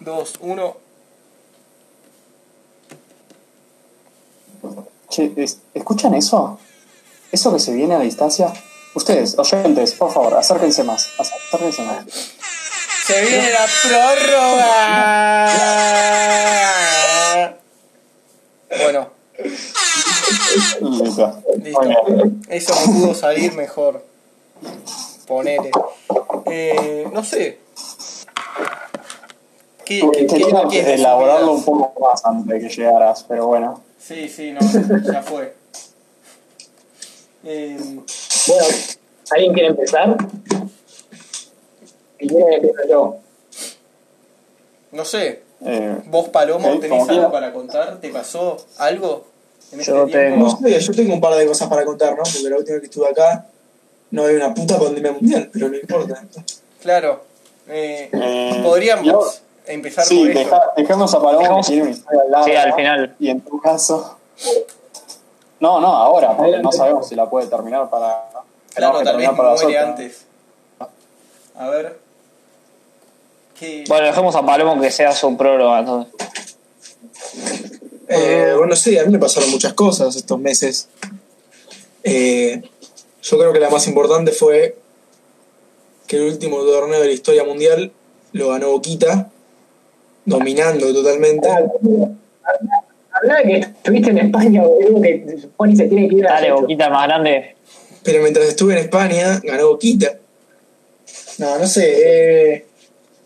2, 1. Che, es- ¿escuchan eso? ¿Eso que se viene a la distancia? Ustedes, oyentes, por favor, acérquense más. Acérquense más. Se viene la prórroga. Bueno, Listo. listo. Eso no pudo salir mejor. Ponele. Eh, no sé. ¿Qué, qué, qué- Quería qué es de su elaborarlo un poco más antes de que llegaras, pero bueno. Sí, sí, no, ya fue. Eh, Bueno, ¿alguien quiere empezar? Si quiere, empiezo yo. no sé, Eh, vos Palomo Ok, tenés algo para contar, ¿te pasó algo en este Yo tiempo? tengo- No sé, yo tengo un par de cosas para contar, ¿no? Porque la última vez que estuve acá no había una puta pandemia mundial, pero no importa. Claro. Eh, Eh, podríamos yo- empezar sí, por eso. deja, dejemos a Paloma que tiene una historia larga. Sí, al final. Y en tu caso. No, no, ahora, porque no sabemos si la puede terminar para. Claro, tal vez terminar para muere antes. A ver. ¿Qué? Bueno, dejemos a Palomo que sea su prólogo entonces. Eh, bueno, sí, a mí me pasaron muchas cosas estos meses. Eh, yo creo que la más importante fue que el último torneo de la historia mundial lo ganó Boquita, dominando totalmente. Habla de que estuviste en España, boludo, que que se tiene que ir a Dale, boquita más grande. Pero mientras estuve en España, ganó Boquita. No, no sé. eh,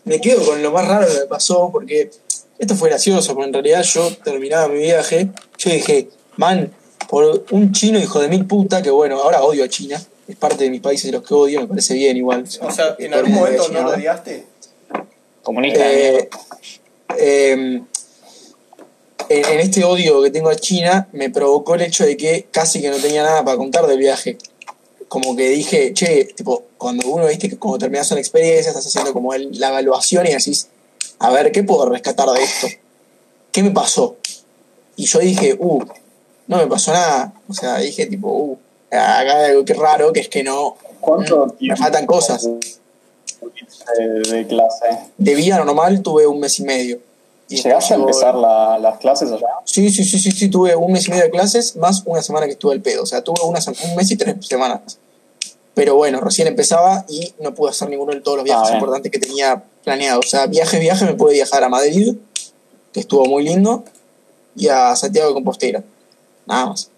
me quedo con lo más raro que me pasó porque esto fue gracioso, porque en realidad yo terminaba mi viaje. Yo dije, man, por un chino hijo de mil puta, que bueno, ahora odio a China. Es parte de mis países de los que odio, me parece bien igual. O sea, ¿en algún momento no lo odiaste? Comunista. de eh. Eh, en, este odio que tengo a China me provocó el hecho de que casi que no tenía nada para contar del viaje. Como que dije, che, tipo, cuando uno, viste, que cuando terminas una experiencia, estás haciendo como el- la evaluación y decís, a ver, ¿qué puedo rescatar de esto? ¿Qué me pasó? Y yo dije, uh, no me pasó nada. O sea, dije, tipo, uh, acá hay algo que raro, que es que no, ¿Cuánto me faltan cosas. de, de clase? De vida normal tuve un mes y medio. Y ¿Llegaste a empezar la- las clases allá? Sí, sí, sí, sí, sí, tuve un mes y medio de clases más una semana que estuve al pedo. O sea, tuve una, un mes y tres semanas. Pero bueno, recién empezaba y no pude hacer ninguno de todos los viajes Ah, importantes que tenía planeado. O sea, viaje, viaje, me pude viajar a Madrid, que estuvo muy lindo, y a Santiago de Compostela. Nada más.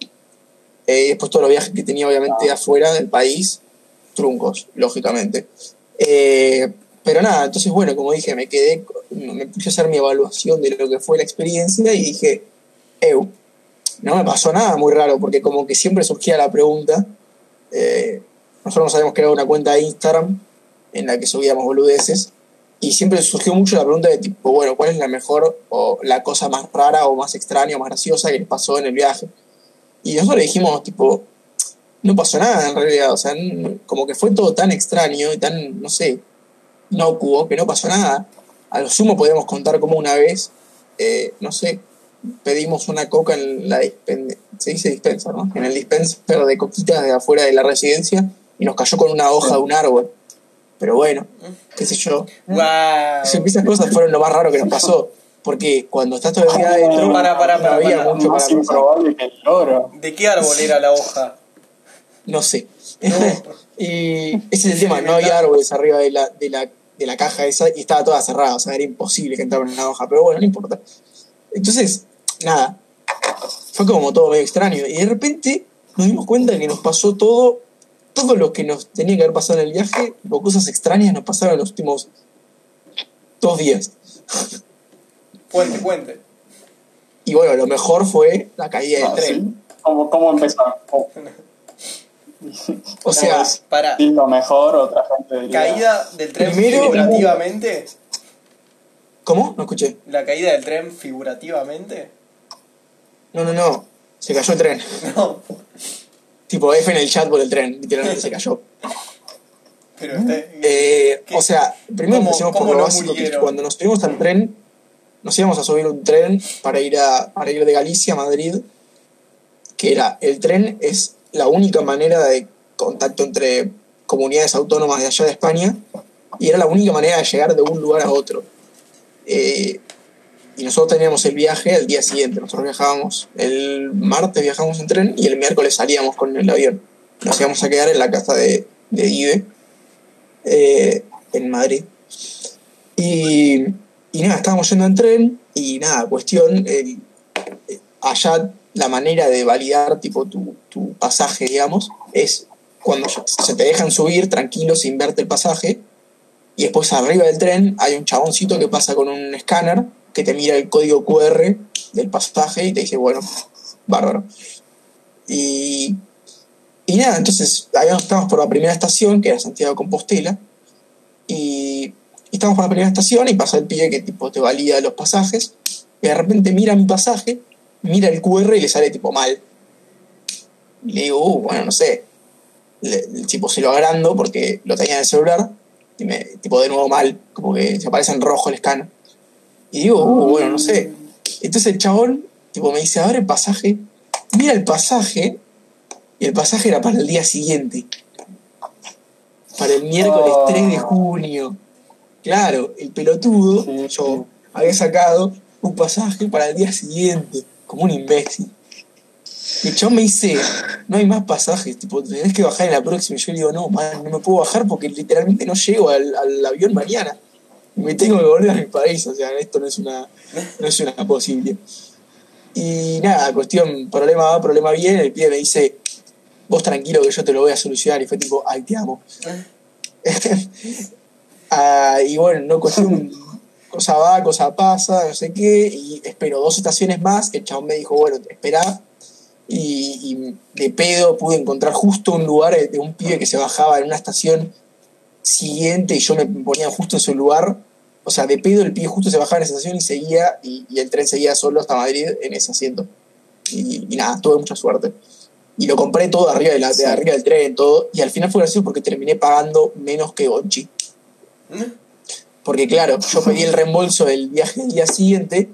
Eh, después todos los viajes que tenía, obviamente, afuera del país, truncos, lógicamente. Eh, pero nada, entonces, bueno, como dije, me quedé, me puse a hacer mi evaluación de lo que fue la experiencia y dije, Eu, no me pasó nada muy raro, porque como que siempre surgía la pregunta, eh, nosotros nos habíamos creado una cuenta de Instagram en la que subíamos boludeces, y siempre surgió mucho la pregunta de tipo, bueno, ¿cuál es la mejor o la cosa más rara o más extraña o más graciosa que les pasó en el viaje? Y nosotros le dijimos, tipo, no pasó nada en realidad, o sea, como que fue todo tan extraño y tan, no sé, inocuo, que no pasó nada. A lo sumo podemos contar como una vez, eh, no sé, pedimos una coca en la dispen- se dice dispenser, ¿no? En el dispenser de coquitas de afuera de la residencia y nos cayó con una hoja de un árbol. Pero bueno, qué sé yo. ¡Wow! Esas cosas fueron lo más raro que nos pasó. Porque cuando estás todo el día adentro, Para, para, no para, había para. mucho Más para improbable que el loro. ¿De qué árbol era la hoja? No sé. Y ese es el tema, no había árboles arriba de la, de, la, de la caja esa y estaba toda cerrada, o sea, era imposible que entrara en una hoja, pero bueno, no importa. Entonces, nada, fue como todo medio extraño. Y de repente nos dimos cuenta que nos pasó todo, todo lo que nos tenía que haber pasado en el viaje, o cosas extrañas nos pasaron en los últimos dos días. Puente, puente. Y bueno, lo mejor fue la caída del Ah, tren. ¿sí? ¿Cómo, ¿Cómo empezar? ¿Cómo- O sea, Para. Sí, lo mejor, otra gente diría. Caída del tren Primero- figurativamente. ¿cómo? No escuché. La caída del tren figurativamente. No, no, no. Se cayó el tren. No, Tipo F en el chat por el tren, literalmente se cayó. pero este. Eh, o sea, primero ¿Cómo- empecemos por lo no básico, que cuando nos subimos al tren, nos íbamos a subir un tren para ir, a, para ir de Galicia a Madrid, que era, el tren es la única manera de contacto entre comunidades autónomas de allá de España, y era la única manera de llegar de un lugar a otro. Eh, y nosotros teníamos el viaje al día siguiente. Nosotros viajábamos el martes, viajamos en tren y el miércoles salíamos con el avión. Nos íbamos a quedar en la casa de, de Ibe, eh, en Madrid. Y, y nada, estábamos yendo en tren y nada, cuestión, eh, allá la manera de validar tipo tu, tu pasaje, digamos, es cuando se te dejan subir tranquilo sin verte el pasaje y después arriba del tren hay un chaboncito que pasa con un escáner que te mira el código QR del pasaje y te dice, bueno, bárbaro. Y, y nada, entonces ahí estamos por la primera estación, que era Santiago Compostela, y, y estamos por la primera estación y pasa el pibe que tipo te valida los pasajes, y de repente mira mi pasaje, mira el QR y le sale tipo mal. Y le digo, uh, bueno, no sé. Le- el tipo se lo agrando porque lo tenía en el celular, y me, tipo de nuevo mal, como que se aparece en rojo el escáner. Y digo, uh, bueno, no sé. Entonces el chabón, tipo, me dice, abre el pasaje, mira el pasaje, y el pasaje era para el día siguiente. Para el miércoles Oh. 3 de junio. Claro, el pelotudo, Sí, yo había sacado un pasaje para el día siguiente, como un imbécil. Y chabón me dice, no hay más pasajes, tipo, tenés que bajar en la próxima. Y yo le digo, no, man, no me puedo bajar porque literalmente no llego al, avión mañana. Me tengo que volver a mi país, o sea, esto no es una, no es una posibilidad. Y nada, cuestión, problema va, problema viene, el pibe me dice, vos tranquilo que yo te lo voy a solucionar. Y fue tipo, ay, te amo. Ah, y bueno, no cuestión, cosa va, cosa pasa, no sé qué, y espero dos estaciones más, el chabón me dijo, bueno, esperá, y, y de pedo pude encontrar justo un lugar de un pibe que se bajaba en una estación siguiente y yo me ponía justo en su lugar, o sea, de pedo el pibe justo se bajaba en esa estación y seguía, y, y el tren seguía solo hasta Madrid en ese asiento. Y, y nada, tuve mucha suerte. Y lo compré todo arriba, de la, de arriba del tren, todo, y al final fue gracioso porque terminé pagando menos que Gonchi. Porque claro, yo pedí el reembolso del viaje del día siguiente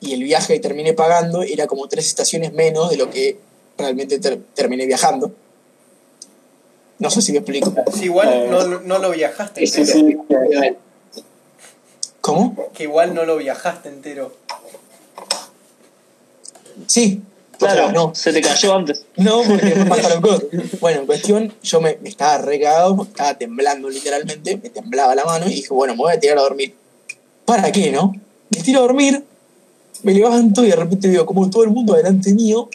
y el viaje que terminé pagando era como tres estaciones menos de lo que realmente ter- terminé viajando. No sé si me explico. Sí, igual no, no lo viajaste Sí, entero. sí. ¿Cómo? Que igual no lo viajaste entero. Sí. O sea, Claro, no. se te cayó antes. No, porque me pasaron cosas. Bueno, en cuestión, yo me, me estaba porque estaba temblando literalmente, me temblaba la mano y dije, bueno, me voy a tirar a dormir. ¿Para qué, no? Me tiro a dormir, me levanto y de repente veo como todo el mundo delante mío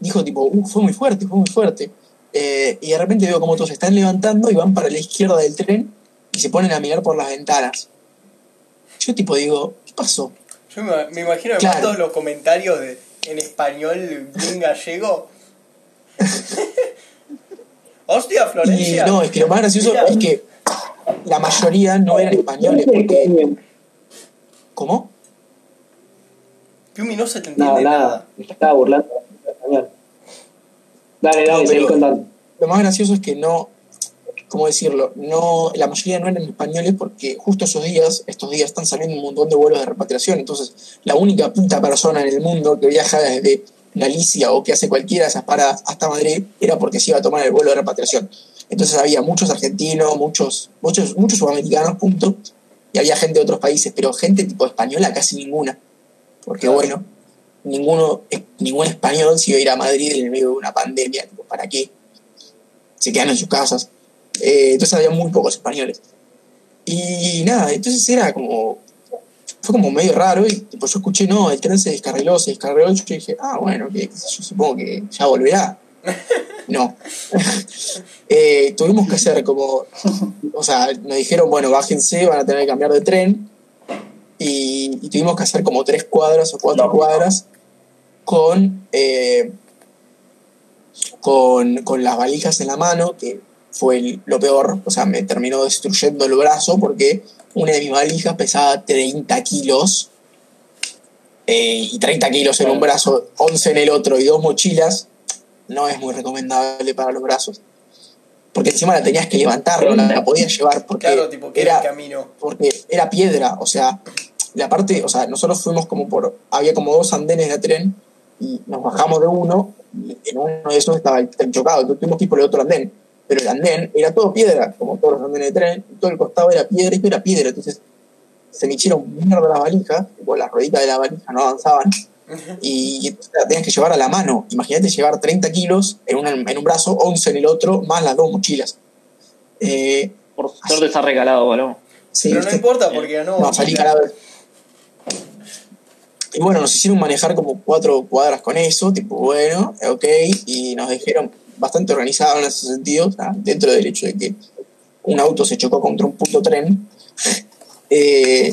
dijo tipo, "Uh, fue muy fuerte, fue muy fuerte. Eh, y de repente veo como todos se están levantando y van para la izquierda del tren y se ponen a mirar por las ventanas. Yo tipo digo, ¿qué pasó? Yo me, me imagino además Claro. todos los comentarios de, en español bien gallego. Hostia, Y Florencia. no, es que lo más gracioso Mira. es que la mayoría no eran españoles porque... ¿Cómo? Piumi no se te Nada, entiende nada. nada. Me estaba burlando. español. Dale, No, dale, seguí contando. Lo más gracioso es que no, ¿cómo decirlo? No, la mayoría no eran españoles porque justo esos días, estos días están saliendo un montón de vuelos de repatriación. Entonces, la única puta persona en el mundo que viaja desde Galicia o que hace cualquiera de esas paradas hasta Madrid era porque se iba a tomar el vuelo de repatriación. Entonces había muchos argentinos, muchos, muchos, muchos sudamericanos, punto. Y había gente de otros países, pero gente tipo española casi ninguna. Porque bueno, ninguno, ningún español se iba a ir a Madrid en el medio de una pandemia. Tipo, ¿Para qué? se quedan en sus casas. Eh, entonces había muy pocos españoles. Y nada, entonces era como. Fue como medio raro y tipo, yo escuché, no, el tren se descarriló, se descarriló. Y yo dije, ah, bueno, que yo supongo que ya volverá. No. Eh, tuvimos que hacer como. O sea, nos dijeron, bueno, bájense, van a tener que cambiar de tren. Y, y tuvimos que hacer como tres cuadras o cuatro No. cuadras con. eh, con, con las valijas en la mano, que fue el- lo peor, o sea, me terminó destruyendo el brazo porque una de mis valijas pesaba 30 kilos eh, y 30 kilos en un brazo, 11 en el otro y dos mochilas, no es muy recomendable para los brazos. Porque encima la tenías que levantar, no la, podías llevar porque Claro, tipo, que era camino. porque era piedra, o sea, la parte, o sea, nosotros fuimos como por, había como dos andenes de tren y nos bajamos de uno y en uno de esos estaba el tren chocado, entonces tuvimos que ir por el otro andén, pero el andén era todo piedra, como todos los andenes de tren, y todo el costado era piedra y todo era piedra, entonces se me hicieron mierda las valijas, tipo, las rueditas de la valija no avanzaban, y la tenías que llevar a la mano. Imagínate llevar 30 kilos en, una- en un brazo, 11 en el otro, más las dos mochilas. Eh, Por suerte está regalado, boludo. sí, Pero no importa porque ganó. No, salí. Y bueno, nos hicieron manejar como cuatro cuadras con eso, tipo, bueno, ok, y nos dijeron bastante organizados en ese sentido, o sea, dentro del hecho de que un auto se chocó contra un puto tren, eh,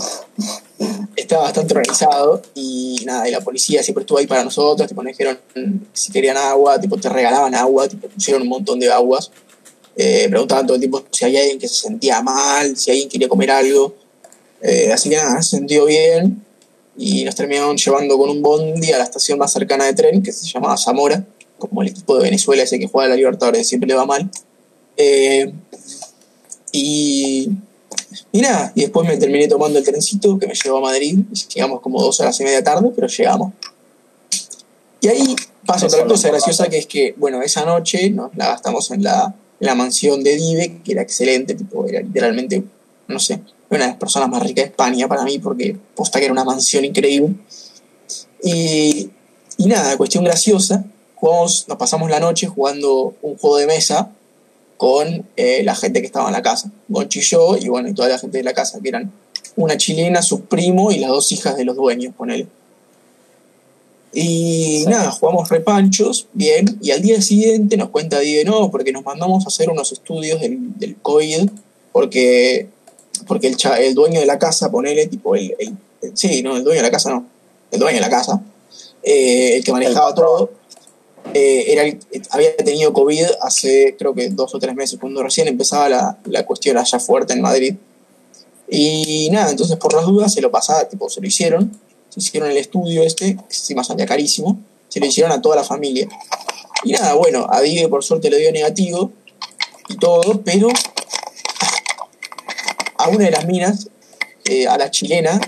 estaba bastante organizado y nada, y la policía siempre estuvo ahí para nosotros, tipo, nos dijeron si querían agua, tipo, te regalaban agua, tipo, pusieron un montón de aguas, eh, preguntaban todo el tiempo si había alguien que se sentía mal, si alguien quería comer algo, eh, así que nada, se sintió bien y nos terminaron llevando con un bondi a la estación más cercana de tren que se llamaba Zamora, como el equipo de Venezuela ese que juega la Libertadores siempre le va mal. Eh, y, nada, y después me terminé tomando el trencito que me llevó a Madrid, llegamos como dos horas y media tarde, pero llegamos. Y ahí pasa otra cosa graciosa que es que, bueno, esa noche la gastamos en la, en la mansión de Dive, que era excelente, tipo, era literalmente, no sé, una de las personas más ricas de España para mí, porque posta que era una mansión increíble. Y, y nada, cuestión graciosa, jugamos, nos pasamos la noche jugando un juego de mesa con eh, la gente que estaba en la casa, Gonchi y yo, y bueno, y toda la gente de la casa, que eran una chilena, su primo y las dos hijas de los dueños, con él. Y Sí. nada, jugamos repanchos, bien, y al día siguiente nos cuenta Dive, no, porque nos mandamos a hacer unos estudios del, del COVID, porque, porque el, cha- el dueño de la casa, ponele, tipo, el, el- el- sí, no, el dueño de la casa no, el dueño de la casa, eh, el que manejaba todo, eh, era el- había tenido COVID hace creo que dos o tres meses, cuando recién empezaba la, la cuestión allá fuerte en Madrid. Y nada, entonces por las dudas se lo pasaba, tipo, se lo hicieron, se hicieron el estudio este, que encima salía carísimo, se lo hicieron a toda la familia. Y nada, bueno, a Dive por suerte le dio negativo y todo, pero a una de las minas, eh, a la chilena,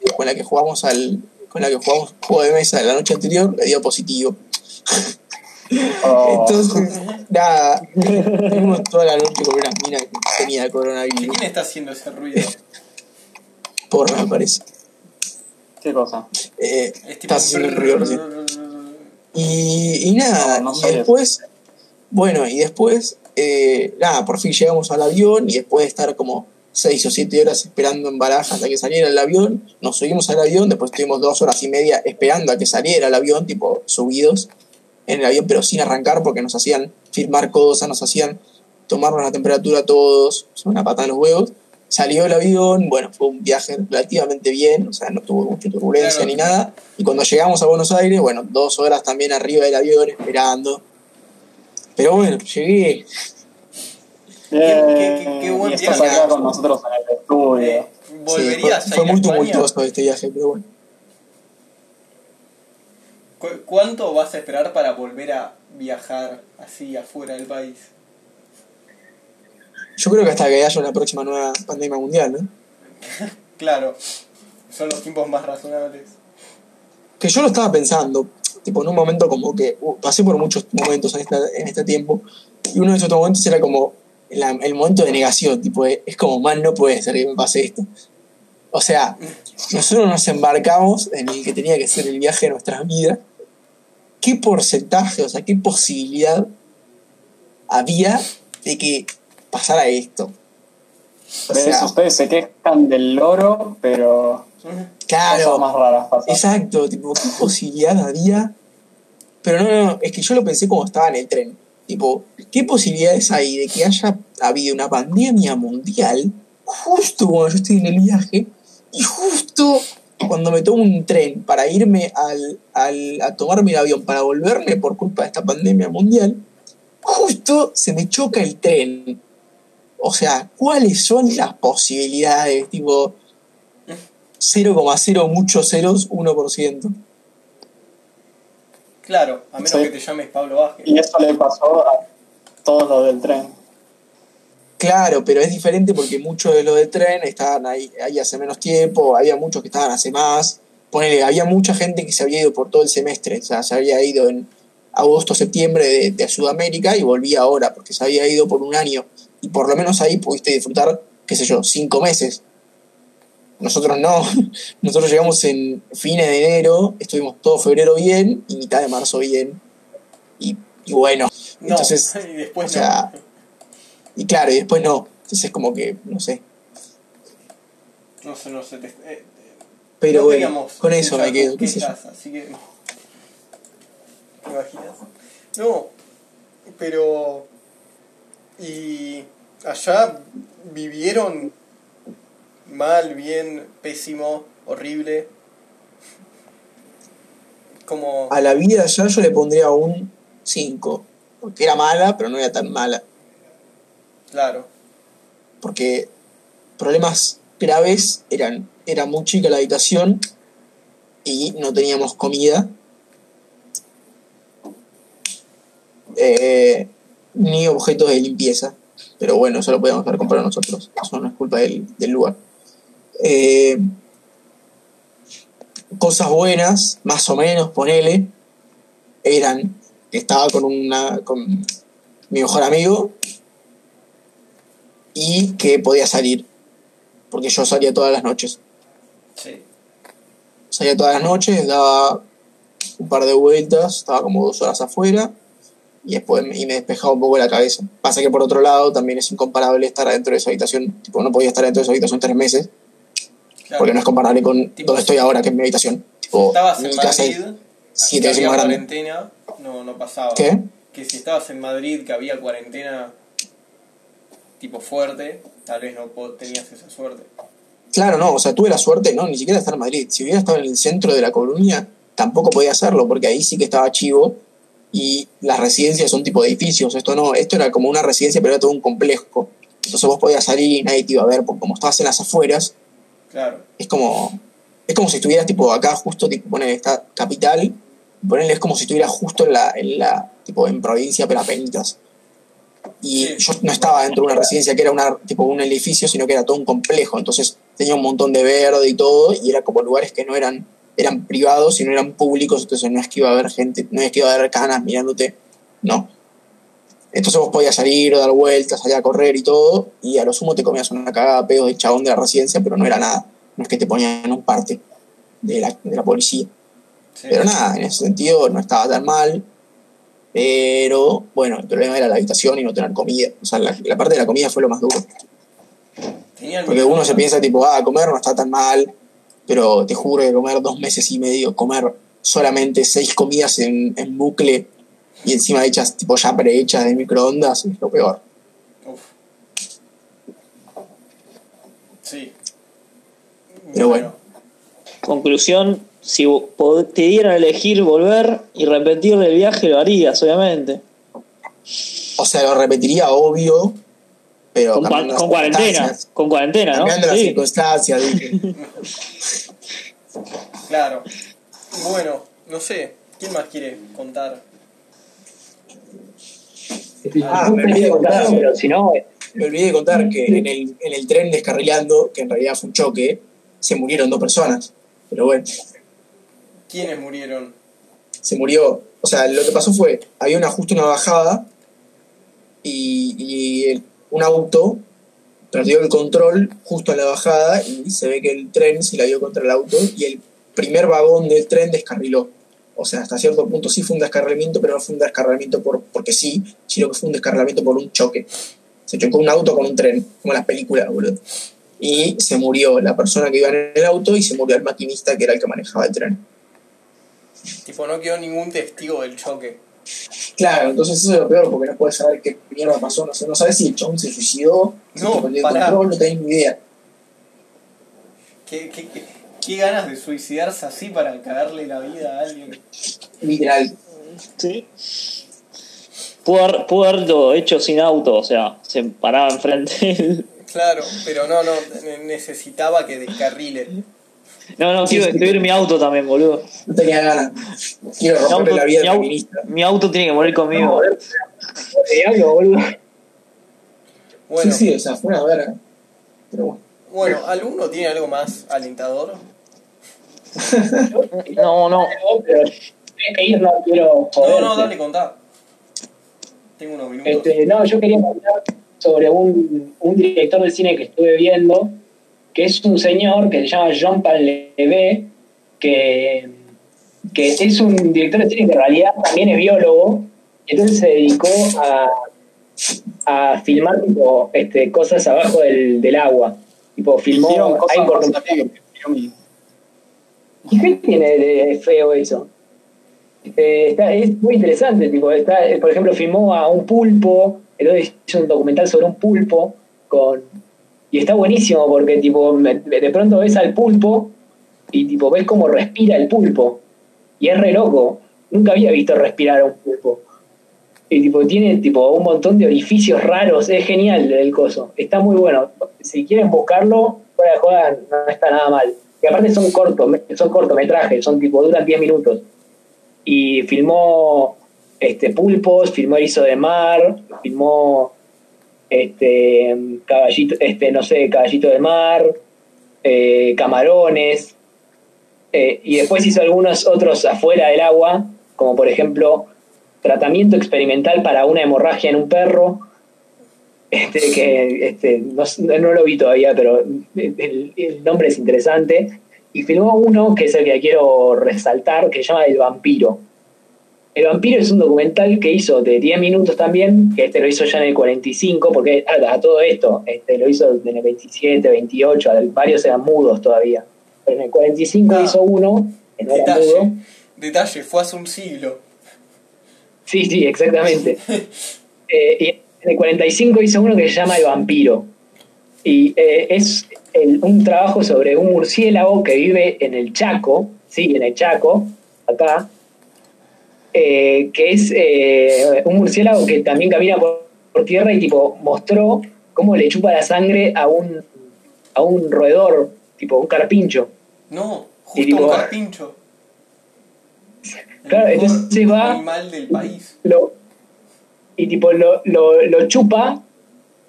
eh, con la que jugamos al, con la que jugamos juego de mesa la noche anterior, le dio positivo. Oh, Entonces, nada, tuvimos toda la noche con una mina que tenía coronavirus. ¿Quién está haciendo ese ruido? Porra, me parece. ¿Qué cosa? Eh, Es tipo- estás haciendo un ruido recién. Y, y nada, No, no y después, bueno, y después, eh, nada, por fin llegamos al avión y después de estar como seis o siete horas esperando en Baraja hasta que saliera el avión, nos subimos al avión, después estuvimos dos horas y media esperando a que saliera el avión, tipo subidos en el avión, pero sin arrancar porque nos hacían firmar cosas, nos hacían tomarnos la temperatura a todos, una pata en los huevos. Salió el avión, bueno, fue un viaje relativamente bien, o sea, no tuvo mucha turbulencia Claro. ni nada. Y cuando llegamos a Buenos Aires, bueno, dos horas también arriba del avión esperando. Pero bueno, llegué. qué- qué- qué buen y viaje. acá con nosotros en el estudio. Eh, Sí, ¿Volverías fue, fue muy tumultuoso este viaje, pero bueno. ¿Cu- ¿Cuánto vas a esperar para volver a viajar así afuera del país? Yo creo que hasta que haya una próxima nueva pandemia mundial, ¿no? Claro, son los tiempos más razonables. Que yo lo estaba pensando, tipo, en un momento como que uh, pasé por muchos momentos en, esta, en este tiempo, y uno de esos momentos era como la- el momento de negación, tipo, es como, man, no puede ser que me pase esto. O sea, nosotros nos embarcamos en el que tenía que ser el viaje de nuestras vidas. ¿Qué porcentaje, o sea, qué posibilidad había de que pasara esto? O sea, ustedes se quejan del loro, pero claro, cosas más raras pasan. Exacto, tipo, ¿qué posibilidad había? Pero no, no, no, es que yo lo pensé como estaba en el tren. Tipo, ¿qué posibilidades hay de que haya habido una pandemia mundial justo cuando yo estoy en el viaje y justo cuando me tomo un tren para irme al, al- a tomarme el avión para volverme por culpa de esta pandemia mundial, justo se me choca el tren? O sea, ¿cuáles son las posibilidades? Tipo, 0,0 muchos ceros, 1%. Claro, a menos Sí. que te llames Pablo Vázquez. Y eso le pasó a todos los del tren. Claro, pero es diferente porque muchos de los de tren estaban ahí, ahí hace menos tiempo, había muchos que estaban hace más. Ponele, había mucha gente que se había ido por todo el semestre, o sea, se había ido en agosto, septiembre de, de Sudamérica y volvía ahora porque se había ido por un año. Y por lo menos ahí pudiste disfrutar, qué sé yo, cinco meses. Nosotros no. Nosotros llegamos en fines de enero, estuvimos todo febrero bien y mitad de marzo bien. Y, y bueno, No, entonces, y después o sea, no. Y claro, y después no. Entonces como que, no sé. No sé, no sé. te- eh, Pero no bueno, con eso me quedo. qué así que. ¿Te imaginas? No, pero. ¿Y allá vivieron mal, bien, pésimo, horrible? Como. A la vida ya yo le pondría un 5. Porque era mala, pero no era tan mala. Claro, Porque problemas graves eran, era muy chica la habitación y no teníamos comida. Eh, ni objetos de limpieza. Pero bueno, eso lo podíamos haber comprado nosotros. Eso no es culpa del, del lugar. Eh, cosas buenas, más o menos, ponele, eran estaba con una con mi mejor amigo y que podía salir. Porque yo salía todas las noches. sí. Salía todas las noches, daba un par de vueltas, estaba como dos horas afuera y después me, y me despejaba un poco la cabeza. Pasa que por otro lado también es incomparable estar adentro de esa habitación. Tipo, no podía estar dentro de esa habitación tres meses claro. porque no es comparable con Tipo, donde estoy ahora, que es mi habitación. Tipo, Estabas mi en casa Madrid, siete veces había más grande. cuarentena, no, no pasaba. ¿Qué? Que si estabas en Madrid, que había cuarentena tipo fuerte, tal vez no tenías esa suerte. Claro, no, o sea, tuve la suerte, no, ni siquiera de estar en Madrid. Si hubiera estado en el centro de la Coruña, tampoco podía hacerlo, porque ahí sí que estaba chivo y las residencias son tipo de edificios. Esto no, esto era como una residencia, pero era todo un complejo. Entonces vos podías salir y nadie te iba a ver, porque como estabas en las afueras, Claro, es como, es como si estuvieras tipo acá justo, tipo, poner esta capital, ponerle es como si estuvieras justo en la, en la, tipo, en provincia, pero apenitas. Y Sí. yo no estaba dentro de una residencia que era una, tipo un edificio, sino que era todo un complejo. Entonces tenía un montón de verde y todo, y era como lugares que no eran, eran privados y no eran públicos, entonces no es que iba a haber gente, no es que iba a haber canas mirándote, no. Entonces vos podías salir o dar vueltas, salir a correr y todo, y a lo sumo te comías una cagada de pedos de chabón de la residencia, pero no era nada. No es que te ponían en un parte de la, de la policía. sí. Pero nada, en ese sentido no estaba tan mal. Pero bueno, el problema era la habitación y no tener comida. O sea, la, la parte de la comida fue lo más duro. Porque uno se piensa, tipo, ah, comer no está tan mal. Pero te juro que comer dos meses y medio, comer solamente seis comidas en, en bucle y encima hechas, tipo, ya prehechas de microondas, es lo peor. Uf. Sí. Pero bueno. Conclusión, si te dieran a elegir volver y repetir el viaje, lo harías, obviamente. O sea, lo repetiría, obvio. Pero Con, con cuarentena, con cuarentena, ¿no? Cambiando las Sí. circunstancias, dije. Claro. Bueno, no sé. ¿Quién más quiere contar? Ah, No me olvidé de contar. pero si no, Me olvidé de contar que en el, en el tren descarrilando, que en realidad fue un choque, se murieron dos personas. Pero bueno, ¿Quiénes murieron? se murió. O sea, lo que pasó fue, había una justo una bajada y, y un auto perdió el control justo en la bajada y se ve que el tren se la dio contra el auto y el primer vagón del tren descarriló. O sea, hasta cierto punto sí fue un descarrilamiento, pero no fue un descarrilamiento por, porque sí, sino que fue un descarrilamiento por un choque. Se chocó un auto con un tren, como en las películas, boludo. Y se murió la persona que iba en el auto y se murió el maquinista que era el que manejaba el tren. Tipo, no quedó ningún testigo del choque. Claro, entonces eso es lo peor porque no puedes saber qué mierda pasó. No, sé, no sabes si el chabón se suicidó, si No, pará. control, no tenés ni idea. ¿Qué, qué, qué, qué ganas de suicidarse así para cagarle la vida a alguien? Literal. Sí. Pudo, haber- pudo haberlo hecho sin auto, o sea, se paraba enfrente. Claro, pero no, no, ne- necesitaba que descarrile. No, no, quiero destruir mi auto también, boludo. No tenía ganas. Quiero Mi romperle auto, la vida mi au- mi auto tiene que morir conmigo. diablo, boludo. Bueno, Sí, sí, o sea, fue una verga. Pero bueno. bueno, ¿alguno tiene algo más alentador? No, no. No quiero No, no, dale, contá. Tengo unos minutos. Este, no, yo quería hablar sobre un, un director de cine que estuve viendo, que es un señor que se llama Jean Paul que, que es un director de cine que en realidad también es biólogo, entonces se dedicó a, a filmar tipo, este, cosas abajo del, del agua. Tipo, filmó. Hicieron cosas por-. ¿Y qué tiene de feo eso? Eh, está, es muy interesante, tipo, está, por ejemplo, filmó a un pulpo, entonces hizo un documental sobre un pulpo con y está buenísimo porque tipo de pronto ves al pulpo y tipo ves cómo respira el pulpo y es re loco. Nunca había visto respirar a un pulpo. Y tipo tiene tipo un montón de orificios raros, es genial el coso. Está muy bueno. Si quieren buscarlo, fuera de joda, no está nada mal. Y aparte son cortos, son cortometrajes, son tipo, duran 10 minutos. Y filmó este pulpos, filmó erizo de mar, filmó este caballito, este, no sé, caballito de mar, eh, camarones, eh, y después hizo algunos otros afuera del agua, como por ejemplo tratamiento experimental para una hemorragia en un perro, este, que este, no, no lo vi todavía, pero el, el nombre es interesante. Y filmó uno que es el que quiero resaltar, que se llama El Vampiro. El Vampiro es un documental que hizo de 10 minutos también, que este lo hizo ya en el 45, porque a, a todo esto este, lo hizo en el 27, 28, varios eran mudos todavía. Pero en el 45 Ah. hizo uno, que no era mudo. Detalle, detalle, fue hace un siglo. Sí, sí, exactamente. Eh, y en el 45 hizo uno que se llama El Vampiro. Y eh, es el- un trabajo sobre un murciélago que vive en el Chaco, sí, en el Chaco, acá, eh, que es eh, un murciélago que también camina por, por tierra y tipo mostró cómo le chupa la sangre a un, a un roedor, tipo un carpincho. No, Y justo un carpincho. El Claro, mejor entonces va- animal del país. lo, y tipo lo, lo, lo chupa,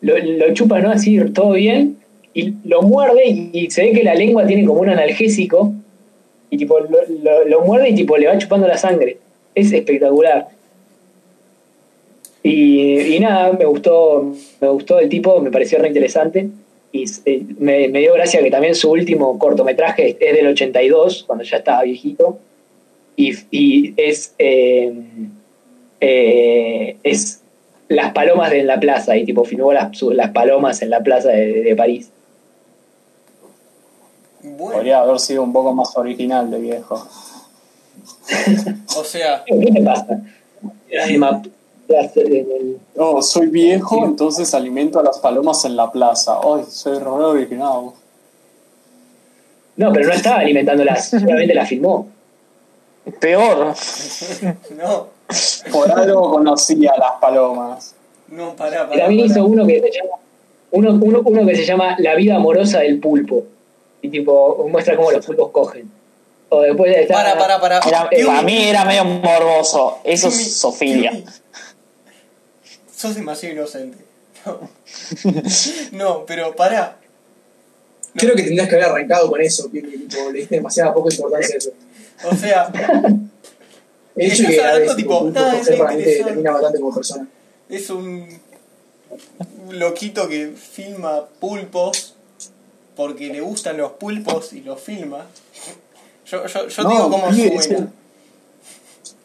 lo, lo chupa, ¿no? Así, todo bien, y lo muerde y, y se ve que la lengua tiene como un analgésico, y tipo lo, lo- lo muerde y tipo le va chupando la sangre. Es espectacular. Y, y nada, me gustó, me gustó el tipo, me pareció re interesante. Y eh, me, me dio gracia que también su último cortometraje es del 82, cuando ya estaba viejito. Y, y es, eh, eh, es Las Palomas de en la Plaza, y tipo filmó las, su- las palomas en la plaza de, de París. Bueno, Podría haber sido un poco más original de viejo. O sea, ¿Qué te pasa? Oh, soy viejo, entonces alimento a las palomas en la plaza. Ay, soy re original. No, pero no estaba alimentándolas, solamente las filmó. Peor. no, Por algo conocí a las palomas. no, pará, Y pará. también hizo uno que se llama uno, uno, uno que se llama La vida amorosa del pulpo. Y tipo muestra cómo los pulpos cogen. O después está Para, para, para. Era- para mí era medio morboso. Eso es Sofía. Sos demasiado inocente. No, no pero pará. No, Creo que tendrías que haber arrancado con eso, que, tipo, le diste demasiada poca importancia a eso. O sea, El hecho que hablando, tipo, nada, es termina bastante como persona. un loquito que filma pulpos porque le gustan los pulpos y los filma. Yo, yo, yo No, digo cómo pibe, es el,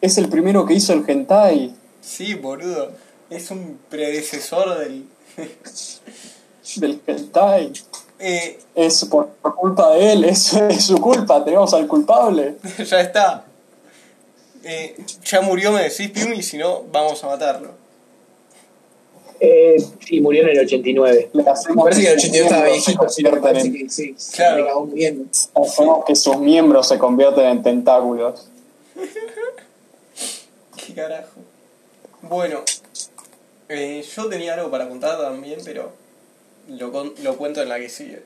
es el primero que hizo el hentai. Sí, boludo. Es un predecesor del. Del hentai. Eh, Es por, por culpa de él, es, es su culpa, tenemos al culpable. ya está. Eh, ya murió, me decís, Piumi, y si no, vamos a matarlo. Eh, sí, murió en el 89. Le Me hacemos parece que el sus 82 estaba se viejito, me convierten en- sí, se Claro. Hacemos que sus miembros se convierten en tentáculos. ¿Qué carajo? Bueno, eh, yo tenía algo para contar también, pero lo, con- lo cuento en la que sigue.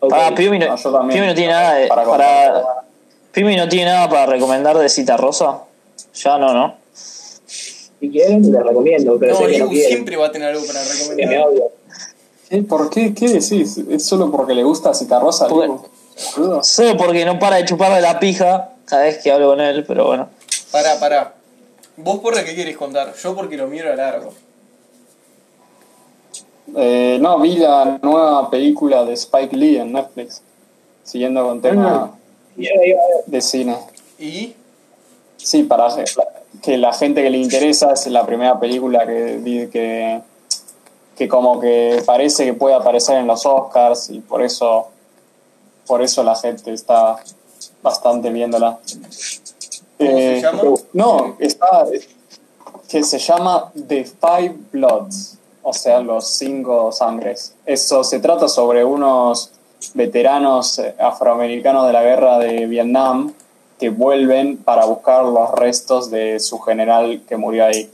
Ok. Ah, Piumi no, yo también. Piumi no tiene nada de, Para para, Piumi no tiene nada para recomendar de Cita Rosa. Ya no, ¿no? Si quieren, les recomiendo, pero No, sé que no Liu quieren. siempre va a tener algo para Que me recomendar. odian. ¿Qué? ¿Por qué? ¿Qué decís? ¿Es solo porque le gusta Citarrosa? Solo porque no para de chuparle la pija cada vez que hablo con él, pero bueno. Pará, pará. ¿Vos por qué querés contar? Yo porque lo mío era largo. Eh, no, vi la nueva película de Spike Lee en Netflix, siguiendo con tema a ver. de cine. Y. Sí, para que la gente que le interesa es la primera película que, que, que como que parece que puede aparecer en los Oscars y por eso, por eso la gente está bastante viéndola. ¿Cómo se Eh, llama? No, está que se llama The Five Bloods, o sea, los cinco sangres. Eso se trata sobre unos veteranos afroamericanos de la guerra de Vietnam que vuelven para buscar los restos de su general que murió ahí.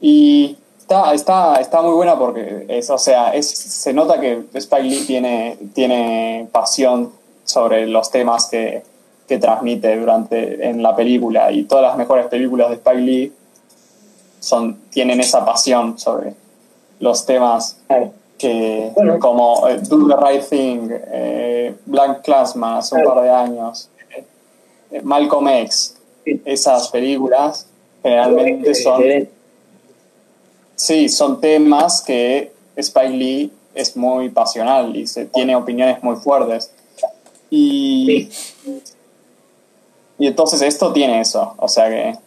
Y está, está, está muy buena porque es, o sea, es, se nota que Spike Lee tiene, tiene pasión sobre los temas que, que transmite durante en la película y todas las mejores películas de Spike Lee son, tienen esa pasión sobre los temas que Bueno. como eh, Do the Right Thing, eh, Black Classman hace un par de años, Malcolm X, Sí. esas películas generalmente Eh, son eh, Sí, son temas que Spike Lee es muy pasional y se, tiene opiniones muy fuertes. Y, y entonces esto tiene eso, o sea que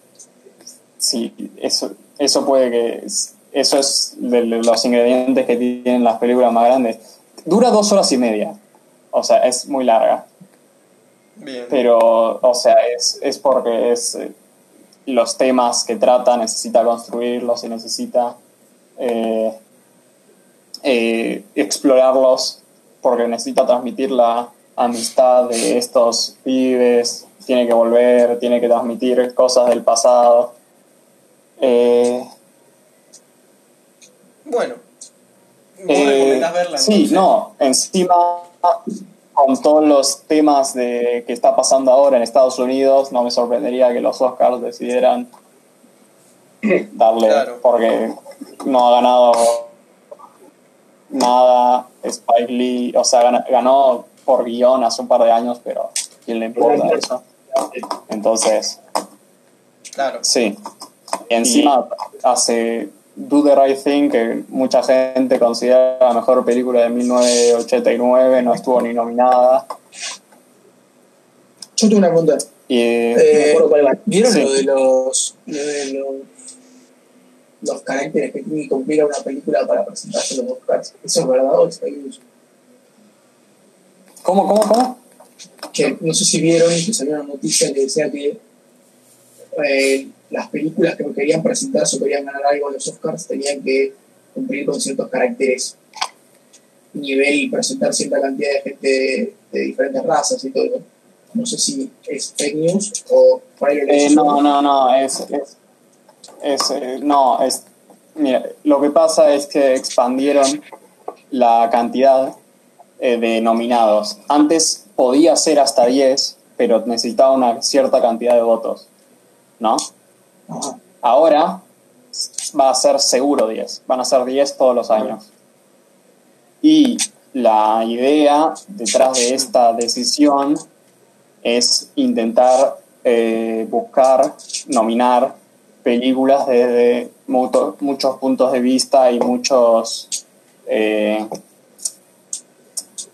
sí, eso, eso puede que, eso es de los ingredientes que tienen las películas más grandes. Dura dos horas y media, o sea, es muy larga, Bien. pero, o sea, es, es porque es eh, los temas que trata, necesita construirlos y necesita eh, eh, explorarlos porque necesita transmitir la amistad de estos pibes, tiene que volver, tiene que transmitir cosas del pasado. Eh, Bueno. ¿Vos recomendás verla sí, entonces? no, encima con todos los temas de que está pasando ahora en Estados Unidos, no me sorprendería que los Oscars decidieran darle, Claro. porque no ha ganado nada Spike Lee, o sea, gan- ganó por guion hace un par de años, pero ¿a quién le importa eso? Entonces, Claro. sí. Y encima hace Do the Right Thing, que mucha gente considera la mejor película de 1989, no estuvo ni nominada. Yo tengo una pregunta. Y, Eh, cuál. ¿Vieron Sí. lo de los, lo de los, los caracteres que tiene que cumplir una película para presentarse los Oscars? ¿Eso es verdad o es fake news? ¿Cómo, cómo, cómo? Que no sé si vieron que salió una noticia que decía que eh, las películas que querían presentarse o querían ganar algo en los Oscars tenían que cumplir con ciertos caracteres nivel y presentar cierta cantidad de gente de, de diferentes razas y todo. No sé si es fake news o Eh, no, no, no, es, es, es, eh, no, es, mira, lo que pasa es que expandieron la cantidad eh, de nominados. Antes podía ser hasta 10, pero necesitaba una cierta cantidad de votos, ¿no? Ahora va a ser seguro 10, van a ser 10 todos los años. Y la idea detrás de esta decisión es intentar eh, buscar, nominar películas desde muchos puntos de vista y muchos, eh,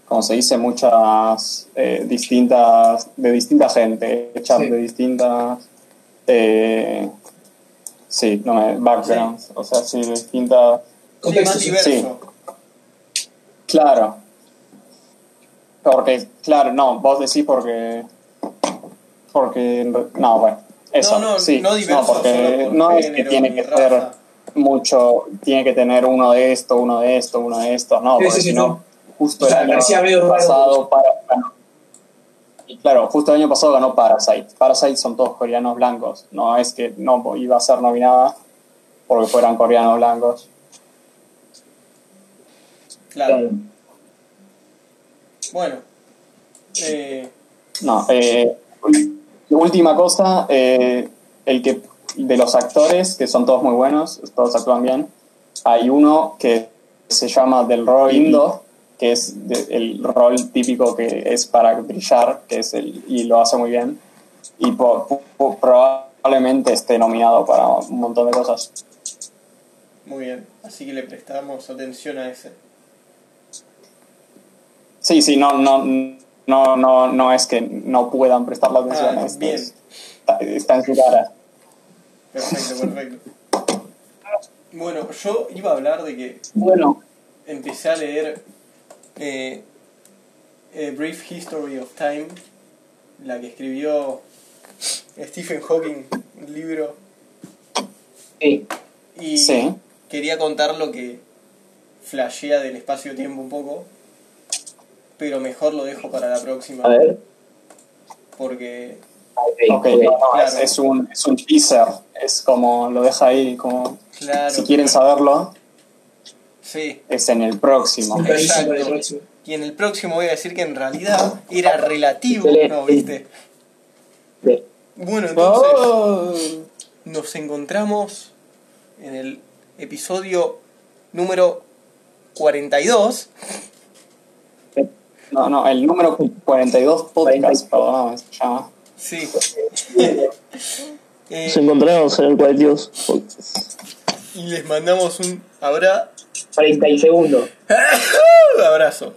como se dice, muchas eh, distintas, de distinta gente, hechas Sí. de distintas, eh, sí, no me, backgrounds, o sea, sí, Sí, Contexto, sí. diverso. claro, porque, claro, no, vos decís porque, porque, no, bueno, eso, no, no, sí, no diverso porque por no es que tiene que raza. ser mucho, tiene que tener uno de esto, uno de esto, uno de estos, no, Sí, porque sí, sí, si no, no. justo el año pasado para, ganó- y claro, justo el año pasado ganó Parasite. Parasite son todos coreanos blancos, no es que no iba a ser nominada porque fueran coreanos blancos. Claro. Bueno. Eh, No, eh, última cosa, eh, el que de los actores, que son todos muy buenos, todos actúan bien, hay uno que se llama Del Rol Lindo, que es de- el rol típico que es para brillar, que es el, y lo hace muy bien, y po- po- probablemente esté nominado para un montón de cosas. Muy bien. Así que le prestamos atención a ese. Sí, sí, no, no, no, no, no es que no puedan prestarle atención Ah, a esto. bien. es- Está, está en su cara. Perfecto, perfecto. Bueno, yo iba a hablar de que Bueno, empecé a leer eh, A Brief History of Time, la que escribió Stephen Hawking, un libro, sí. y Sí. quería contar lo que flashea del espacio-tiempo un poco, pero mejor lo dejo para la próxima, A ver. porque Ok, Ok, ok. no, no, Claro. es, es un, es un teaser. Es como lo deja ahí, como claro, si quieren saberlo, sí, es en el próximo. Exacto. y en el próximo voy a decir que en realidad era relativo. Bueno, entonces... Oh. Nos encontramos en el episodio número 42. No, no, el número 42 podcast, 42. perdón, se llama. Sí. Eh, Nos encontramos en el 42. y les mandamos un abra... 40 segundos. abrazo.